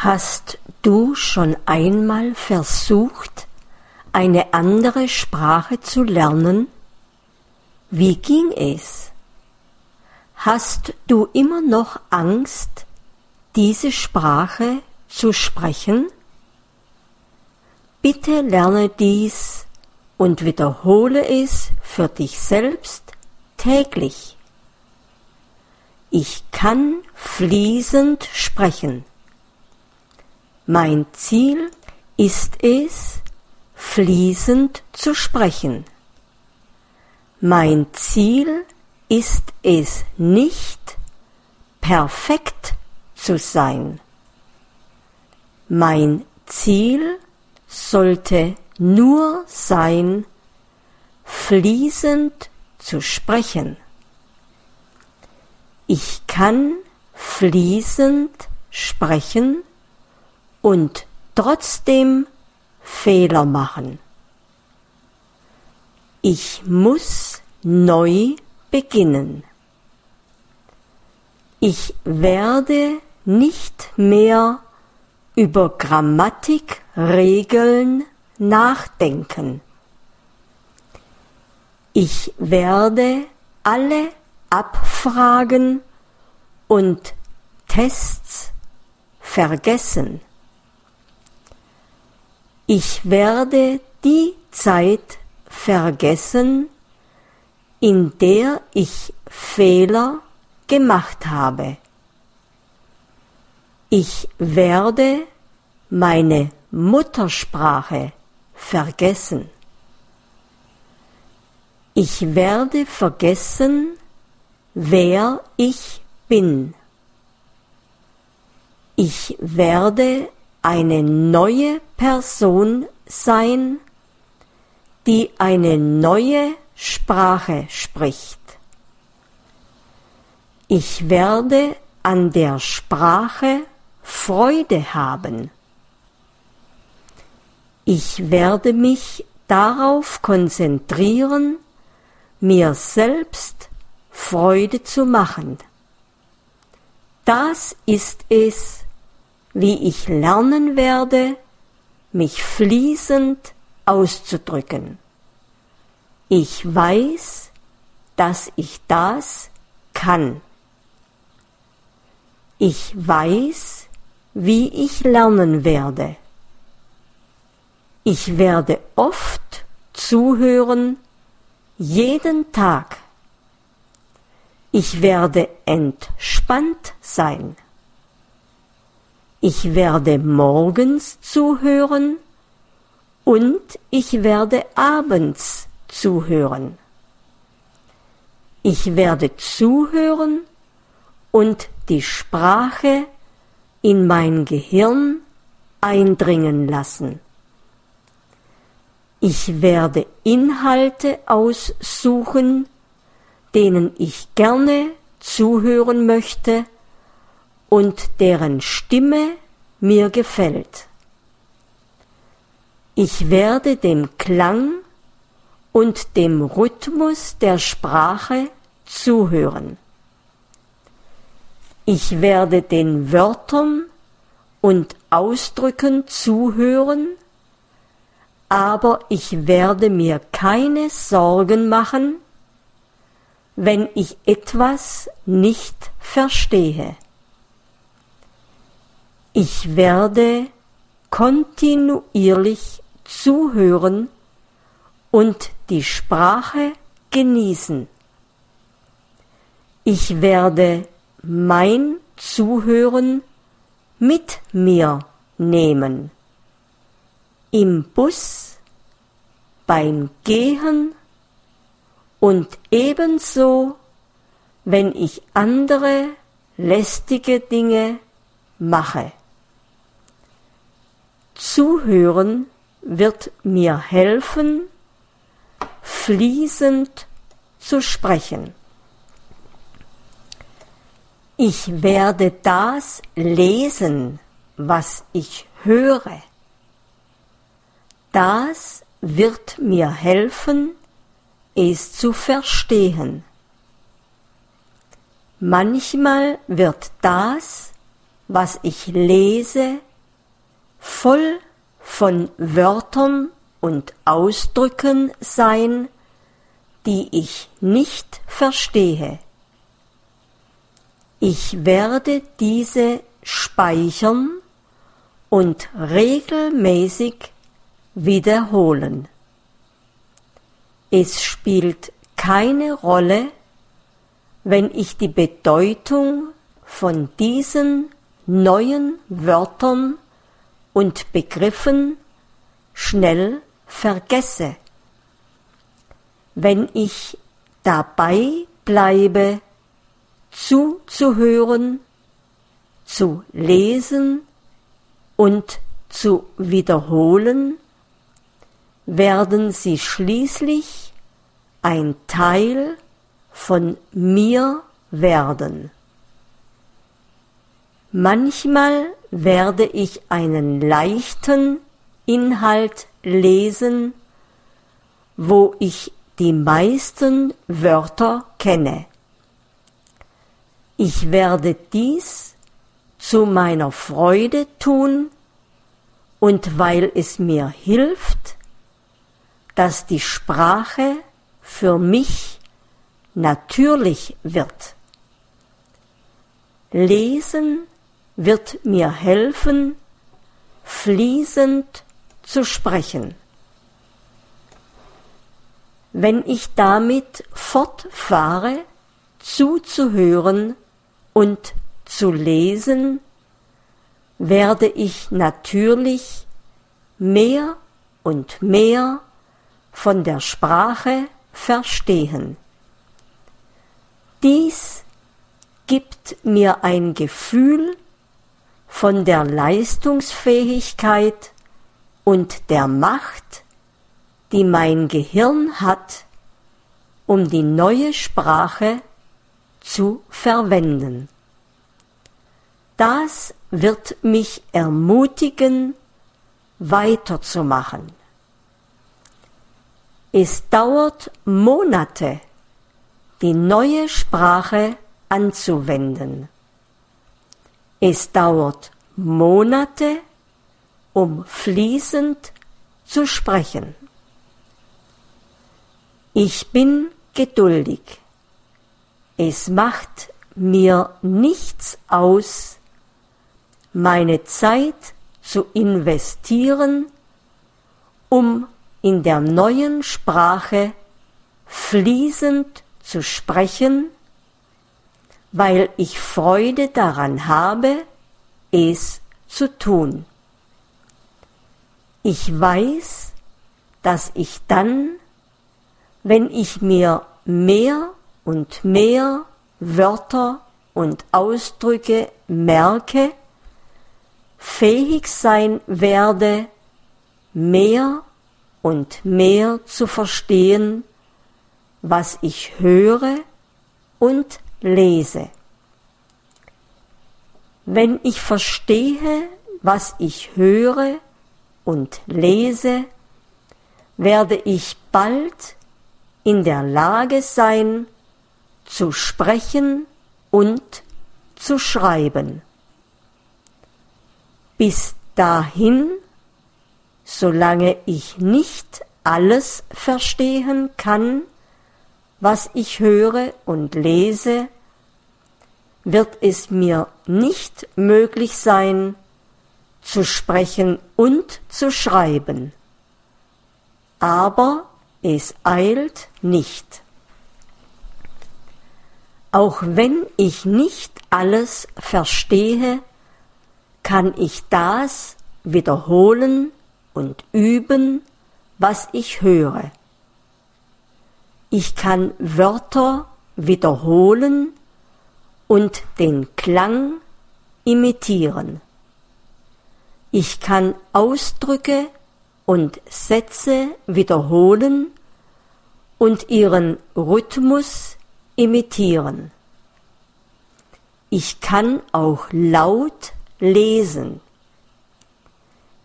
Hast du schon einmal versucht, eine andere Sprache zu lernen? Wie ging es? Hast du immer noch Angst, diese Sprache zu sprechen? Bitte lerne dies und wiederhole es für dich selbst täglich. Ich kann fließend sprechen. Mein Ziel ist es, fließend zu sprechen. Mein Ziel ist es nicht, perfekt zu sein. Mein Ziel sollte nur sein, fließend zu sprechen. Ich kann fließend sprechen und trotzdem Fehler machen. Ich muss neu beginnen. Ich werde nicht mehr über Grammatikregeln nachdenken. Ich werde alle Abfragen und Tests vergessen. Ich werde die Zeit vergessen, in der ich Fehler gemacht habe. Ich werde meine Muttersprache vergessen. Ich werde vergessen, wer ich bin. Ich werde eine neue Person sein, die eine neue Sprache spricht. Ich werde an der Sprache Freude haben. Ich werde mich darauf konzentrieren, mir selbst Freude zu machen. Das ist es, wie ich lernen werde, mich fließend auszudrücken. Ich weiß, dass ich das kann. Ich weiß, wie ich lernen werde. Ich werde oft zuhören, jeden Tag. Ich werde entspannt sein. Ich werde morgens zuhören und ich werde abends zuhören. Ich werde zuhören und die Sprache in mein Gehirn eindringen lassen. Ich werde Inhalte aussuchen, denen ich gerne zuhören möchte und deren Stimme mir gefällt. Ich werde dem Klang und dem Rhythmus der Sprache zuhören. Ich werde den Wörtern und Ausdrücken zuhören, aber ich werde mir keine Sorgen machen, wenn ich etwas nicht verstehe. Ich werde kontinuierlich zuhören und die Sprache genießen. Ich werde mein Zuhören mit mir nehmen. Im Bus, beim Gehen und ebenso, wenn ich andere lästige Dinge mache. Zuhören wird mir helfen, fließend zu sprechen. Ich werde das lesen, was ich höre. Das wird mir helfen, es zu verstehen. Manchmal wird das, was ich lese, voll von Wörtern und Ausdrücken sein, die ich nicht verstehe. Ich werde diese speichern und regelmäßig wiederholen. Es spielt keine Rolle, wenn ich die Bedeutung von diesen neuen Wörtern und Begriffen schnell vergesse. Wenn ich dabei bleibe, zuzuhören, zu lesen und zu wiederholen, werden sie schließlich ein Teil von mir werden. Manchmal werde ich einen leichten Inhalt lesen, wo ich die meisten Wörter kenne. Ich werde dies zu meiner Freude tun und weil es mir hilft, dass die Sprache für mich natürlich wird. Lesen wird mir helfen, fließend zu sprechen. Wenn ich damit fortfahre, zuzuhören und zu lesen, werde ich natürlich mehr und mehr von der Sprache verstehen. Dies gibt mir ein Gefühl von der Leistungsfähigkeit und der Macht, die mein Gehirn hat, um die neue Sprache zu verwenden. Das wird mich ermutigen, weiterzumachen. Es dauert Monate, die neue Sprache anzuwenden. Es dauert Monate, um fließend zu sprechen. Ich bin geduldig. Es macht mir nichts aus, meine Zeit zu investieren, um in der neuen Sprache fließend zu sprechen, weil ich Freude daran habe, es zu tun. Ich weiß, dass ich dann, wenn ich mir mehr und mehr Wörter und Ausdrücke merke, fähig sein werde, mehr und mehr zu verstehen, was ich höre und lese. Wenn ich verstehe, was ich höre und lese, werde ich bald in der Lage sein, zu sprechen und zu schreiben. Bis dahin, solange ich nicht alles verstehen kann, was ich höre und lese, wird es mir nicht möglich sein, zu sprechen und zu schreiben. Aber es eilt nicht. Auch wenn ich nicht alles verstehe, kann ich das wiederholen und üben, was ich höre. Ich kann Wörter wiederholen und den Klang imitieren. Ich kann Ausdrücke und Sätze wiederholen und ihren Rhythmus imitieren. Ich kann auch laut lesen.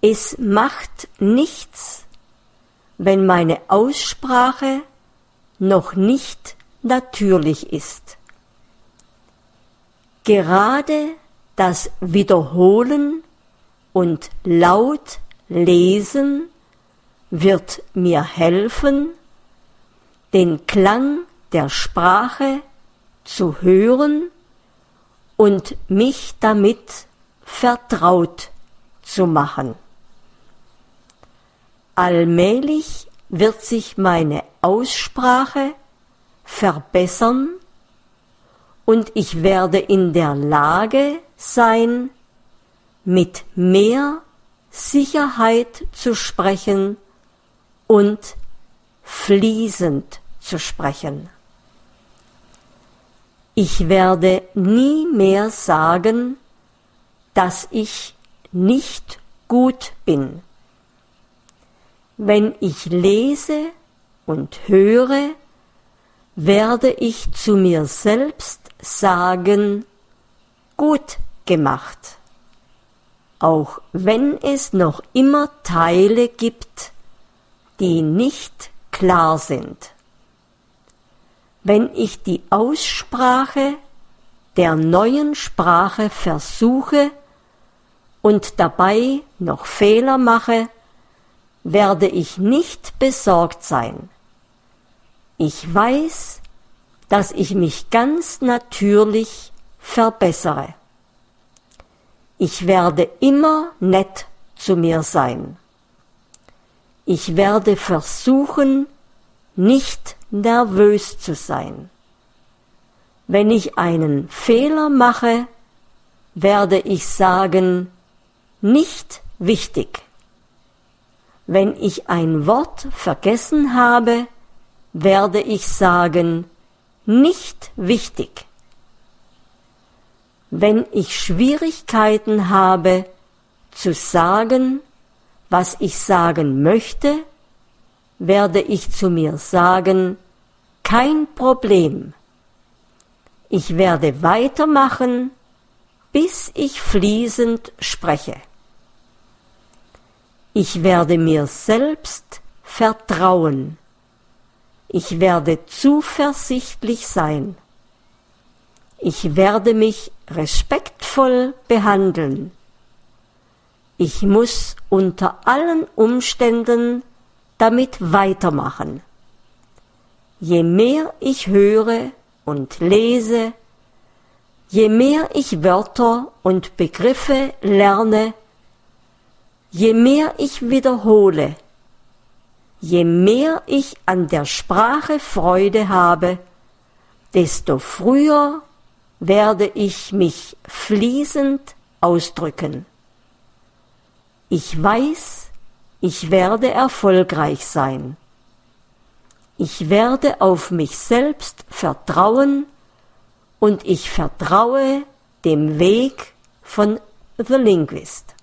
Es macht nichts, wenn meine Aussprache noch nicht natürlich ist. Gerade das Wiederholen und laut lesen wird mir helfen, den Klang der Sprache zu hören und mich damit vertraut zu machen. Allmählich wird sich meine Aussprache verbessern und ich werde in der Lage sein, mit mehr Sicherheit zu sprechen und fließend zu sprechen. Ich werde nie mehr sagen, dass ich nicht gut bin. Wenn ich lese und höre, werde ich zu mir selbst sagen, gut gemacht. Auch wenn es noch immer Teile gibt, die nicht klar sind wenn ich die Aussprache der neuen Sprache versuche und dabei noch Fehler mache, werde ich nicht besorgt sein. Ich weiß, dass ich mich ganz natürlich verbessere. Ich werde immer nett zu mir sein. Ich werde versuchen, nicht nervös zu sein. Wenn ich einen Fehler mache, werde ich sagen, nicht wichtig. Wenn ich ein Wort vergessen habe, werde ich sagen, nicht wichtig. Wenn ich Schwierigkeiten habe, zu sagen, was ich sagen möchte, werde ich zu mir sagen, kein Problem. Ich werde weitermachen, bis ich fließend spreche. Ich werde mir selbst vertrauen. Ich werde zuversichtlich sein. Ich werde mich respektvoll behandeln. Ich muss unter allen Umständen damit weitermachen. Je mehr ich höre und lese, je mehr ich Wörter und Begriffe lerne, je mehr ich wiederhole, je mehr ich an der Sprache Freude habe, desto früher werde ich mich fließend ausdrücken. Ich weiß, ich werde erfolgreich sein. Ich werde auf mich selbst vertrauen und ich vertraue dem Weg von The Linguist.